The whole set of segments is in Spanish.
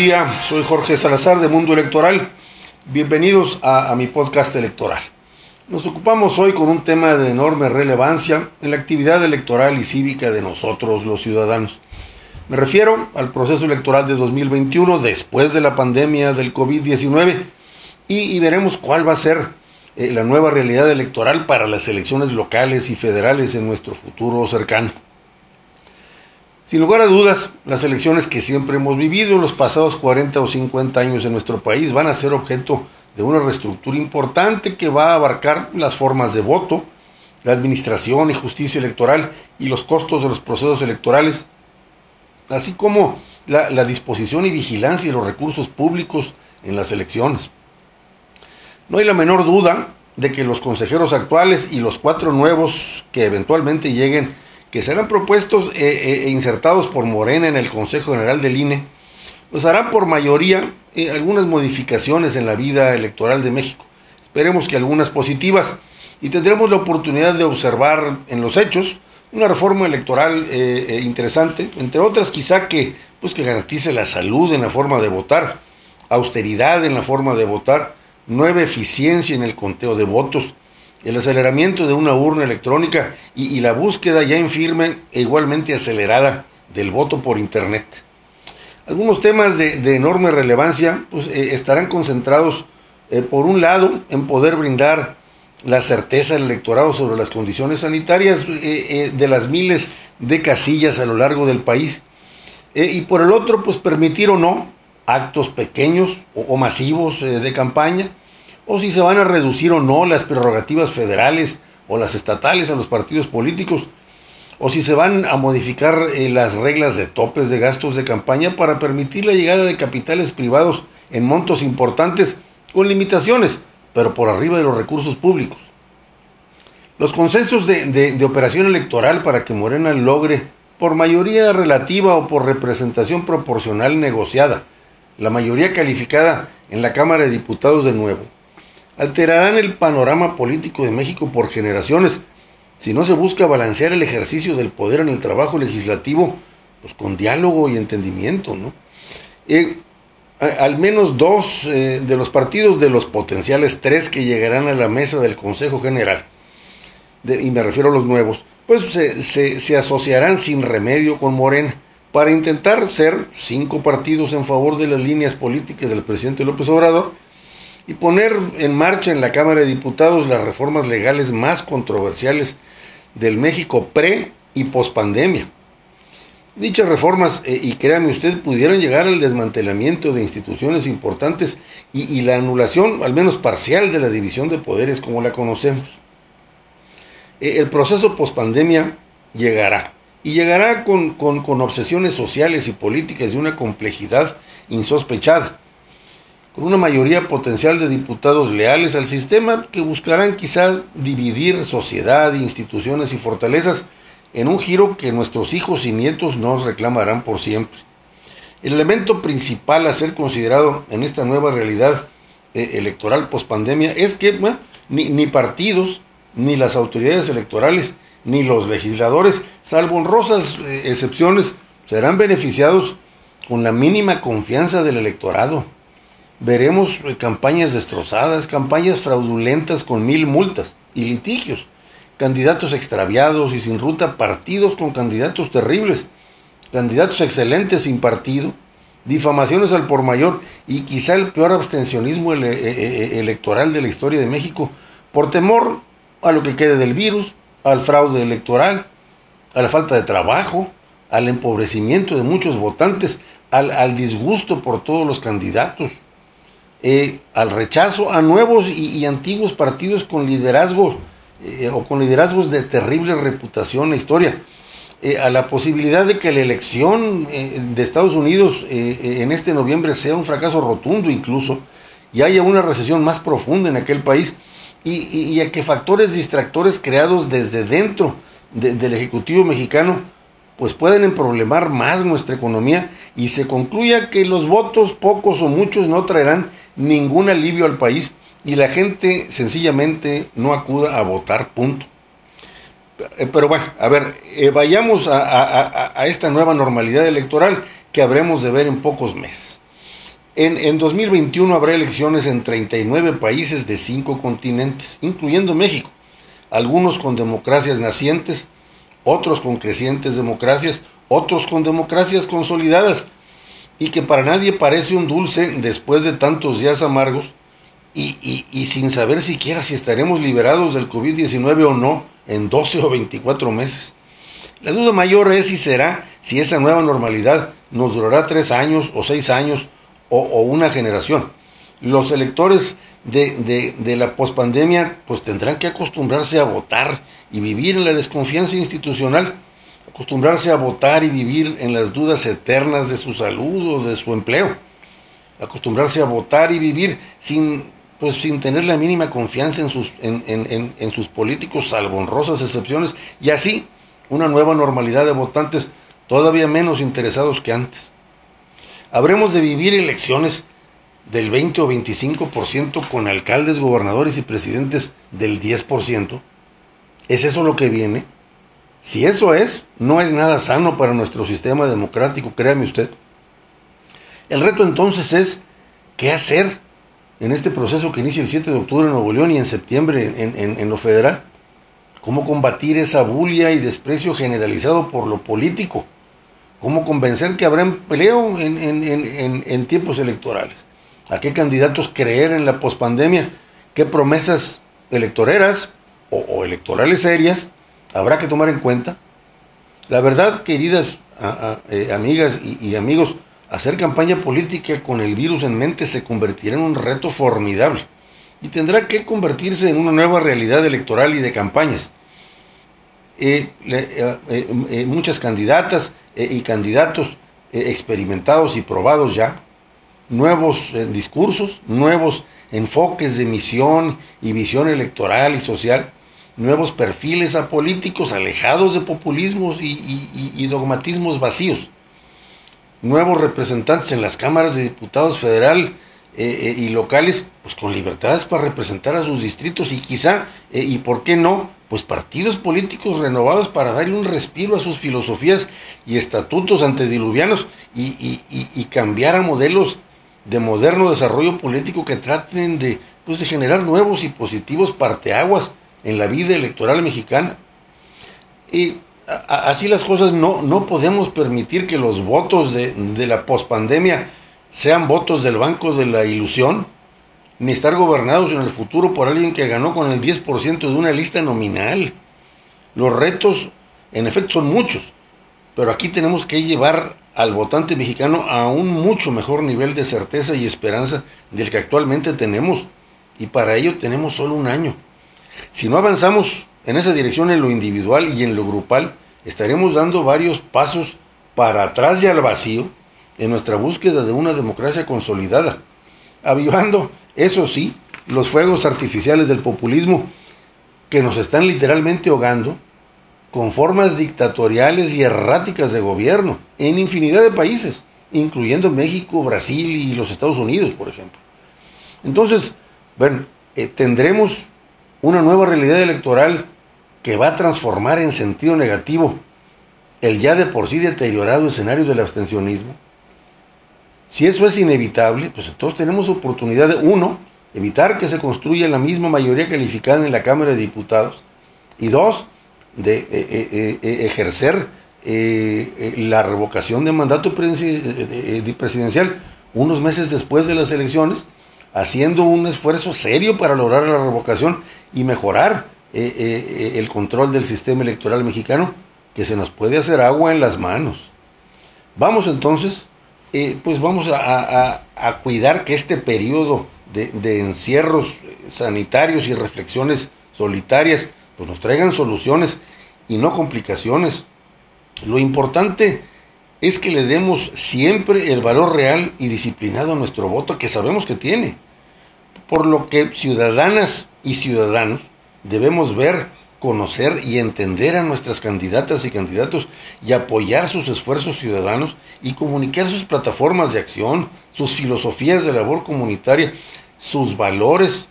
día, soy Jorge Salazar de Mundo Electoral. Bienvenidos a, mi podcast electoral. Nos ocupamos hoy con un tema de enorme relevancia en la actividad electoral y cívica de nosotros los ciudadanos. Me refiero al proceso electoral de 2021 después de la pandemia del COVID-19 y, y, veremos cuál va a ser eh, la nueva realidad electoral para las elecciones locales y federales en nuestro futuro cercano. Sin lugar a dudas, las elecciones que siempre hemos vivido en los pasados 40 o 50 años en nuestro país van a ser objeto de una reestructura importante que va a abarcar las formas de voto, la administración y justicia electoral y los costos de los procesos electorales, así como la, la disposición y vigilancia de los recursos públicos en las elecciones. No hay la menor duda de que los consejeros actuales y los cuatro nuevos que eventualmente lleguen, que serán propuestos e, e insertados por Morena en el Consejo General del INE, pues harán por mayoría eh, algunas modificaciones en la vida electoral de México. Esperemos que algunas positivas y tendremos la oportunidad de observar en los hechos una reforma electoral eh, eh, interesante, entre otras quizá que, pues que garantice la salud en la forma de votar, austeridad en la forma de votar, nueva eficiencia en el conteo de votos, el aceleramiento de una urna electrónica y, la búsqueda ya en firme e igualmente acelerada del voto por Internet. Algunos temas de, enorme relevancia pues, eh, estarán concentrados, eh, por un lado, en poder brindar la certeza del electorado sobre las condiciones sanitarias eh, de las miles de casillas a lo largo del país, y por el otro, pues permitir o no actos pequeños o masivos de campaña, o si se van a reducir o no las prerrogativas federales o las estatales a los partidos políticos, o si se van a modificar eh, las reglas de topes de gastos de campaña para permitir la llegada de capitales privados en montos importantes con limitaciones, pero por arriba de los recursos públicos. Los consensos de, operación electoral para que Morena logre, por mayoría relativa o por representación proporcional negociada, la mayoría calificada en la Cámara de Diputados de nuevo, alterarán el panorama político de México por generaciones si no se busca balancear el ejercicio del poder en el trabajo legislativo pues con diálogo y entendimiento. ¿no? Eh, al menos dos eh, de los partidos de los potenciales tres que llegarán a la mesa del Consejo General, y me refiero a los nuevos, pues se, se, se asociarán sin remedio con Morena para intentar ser cinco partidos en favor de las líneas políticas del presidente López Obrador y poner en marcha en la Cámara de Diputados las reformas legales más controversiales del México pre y pospandemia. Dichas reformas, eh, y créame usted, pudieran llegar al desmantelamiento de instituciones importantes y, la anulación, al menos parcial, de la división de poderes como la conocemos. Eh, el proceso pospandemia llegará, y llegará con, con obsesiones sociales y políticas de una complejidad insospechada con una mayoría potencial de diputados leales al sistema que buscarán quizá dividir sociedad, instituciones y fortalezas en un giro que nuestros hijos y nietos nos reclamarán por siempre. El elemento principal a ser considerado en esta nueva realidad eh, electoral pospandemia es que ni, ni partidos, ni las autoridades electorales, ni los legisladores, salvo honrosas eh, excepciones, serán beneficiados con la mínima confianza del electorado veremos campañas destrozadas, campañas fraudulentas con mil multas y litigios, candidatos extraviados y sin ruta, partidos con candidatos terribles, candidatos excelentes sin partido, difamaciones al por mayor y quizá el peor abstencionismo ele e, e, electoral de la historia de México por temor a lo que quede del virus, al fraude electoral, a la falta de trabajo, al empobrecimiento de muchos votantes, al, al disgusto por todos los candidatos, eh, al rechazo a nuevos y, antiguos partidos con liderazgo eh, o con liderazgos de terrible reputación e historia, eh, a la posibilidad de que la elección de Estados Unidos en este noviembre sea un fracaso rotundo incluso, y haya una recesión más profunda en aquel país, y, a que factores distractores creados desde dentro de, del Ejecutivo mexicano pues pueden emproblemar más nuestra economía y se concluya que los votos, pocos o muchos, no traerán ningún alivio al país y la gente sencillamente no acuda a votar, punto. Eh, pero bueno, a ver, eh, vayamos a, a, a, esta nueva normalidad electoral que habremos de ver en pocos meses. En, en 2021 habrá elecciones en 39 países de 5 continentes, incluyendo México, algunos con democracias nacientes, otros con crecientes democracias, otros con democracias consolidadas, y que para nadie parece un dulce después de tantos días amargos y, y, sin saber siquiera si estaremos liberados del COVID-19 o no en 12 o 24 meses. La duda mayor es si será si esa nueva normalidad nos durará tres años o seis años o, o una generación. Los electores de, de, la pospandemia pues tendrán que acostumbrarse a votar y vivir en la desconfianza institucional acostumbrarse a votar y vivir en las dudas eternas de su salud o de su empleo, acostumbrarse a votar y vivir sin, pues, sin tener la mínima confianza en sus, en, en, en sus políticos, salvo honrosas excepciones, y así una nueva normalidad de votantes todavía menos interesados que antes. Habremos de vivir elecciones del 20 o 25% con alcaldes, gobernadores y presidentes del 10%. ¿Es eso lo que viene? Si eso es, no es nada sano para nuestro sistema democrático, créame usted. El reto entonces es qué hacer en este proceso que inicia el 7 de octubre en Nuevo León y en septiembre en, lo federal. ¿Cómo combatir esa bulia y desprecio generalizado por lo político? ¿Cómo convencer que habrá empleo en, tiempos electorales? ¿A qué candidatos creer en la pospandemia? ¿Qué promesas electoreras o electorales serias habrá que tomar en cuenta. La verdad, queridas eh, amigas y, amigos, hacer campaña política con el virus en mente se convertirá en un reto formidable y tendrá que convertirse en una nueva realidad electoral y de campañas. Eh, eh, muchas candidatas y candidatos experimentados y probados ya, nuevos discursos, nuevos enfoques de misión y visión electoral y social, nuevos perfiles a políticos alejados de populismos y, dogmatismos vacíos, nuevos representantes en las cámaras de diputados federal eh, eh, y locales, pues con libertades para representar a sus distritos y quizá, eh, y por qué no, pues partidos políticos renovados para darle un respiro a sus filosofías y estatutos antediluvianos y cambiar a modelos de moderno desarrollo político que traten de, pues, de generar nuevos y positivos parteaguas en la vida electoral mexicana. Y así las cosas no, no podemos permitir que los votos de, de la pospandemia sean votos del banco de la ilusión, ni estar gobernados en el futuro por alguien que ganó con el 10% de una lista nominal. Los retos, en efecto, son muchos, pero aquí tenemos que llevar al votante mexicano a un mucho mejor nivel de certeza y esperanza del que actualmente tenemos, y para ello tenemos solo un año. Si no avanzamos en esa dirección en lo individual y en lo grupal, estaremos dando varios pasos para atrás y al vacío en nuestra búsqueda de una democracia consolidada, avivando, eso sí, los fuegos artificiales del populismo que nos están literalmente ahogando con formas dictatoriales y erráticas de gobierno en infinidad de países, incluyendo México, Brasil y los Estados Unidos, por ejemplo. Entonces, bueno, eh, tendremos una nueva realidad electoral que va a transformar en sentido negativo el ya de por sí deteriorado escenario del abstencionismo. Si eso es inevitable, pues entonces tenemos oportunidad de, uno, evitar que se construya la misma mayoría calificada en la Cámara de Diputados, y dos, de eh, eh, eh, ejercer la revocación de mandato presidencial unos meses después de las elecciones, haciendo un esfuerzo serio para lograr la revocación y mejorar el control del sistema electoral mexicano, que se nos puede hacer agua en las manos. Vamos entonces, pues vamos a, cuidar que este periodo de, encierros sanitarios y reflexiones solitarias, pues nos traigan soluciones y no complicaciones. Lo importante es que le demos siempre el valor real y disciplinado a nuestro voto que sabemos que tiene. Por lo que ciudadanas y ciudadanos debemos ver, conocer y entender a nuestras candidatas y candidatos y apoyar sus esfuerzos ciudadanos y comunicar sus plataformas de acción, sus filosofías de labor comunitaria, sus valores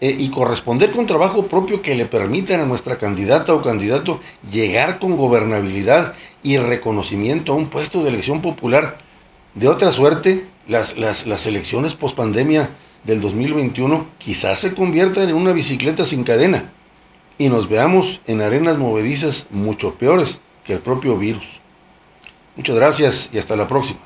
eh, y corresponder con trabajo propio que le permitan a nuestra candidata o candidato llegar con gobernabilidad y reconocimiento a un puesto de elección popular. De otra suerte, las, las, las elecciones pospandemia del 2021 quizás se conviertan en una bicicleta sin cadena y nos veamos en arenas movedizas mucho peores que el propio virus. Muchas gracias y hasta la próxima.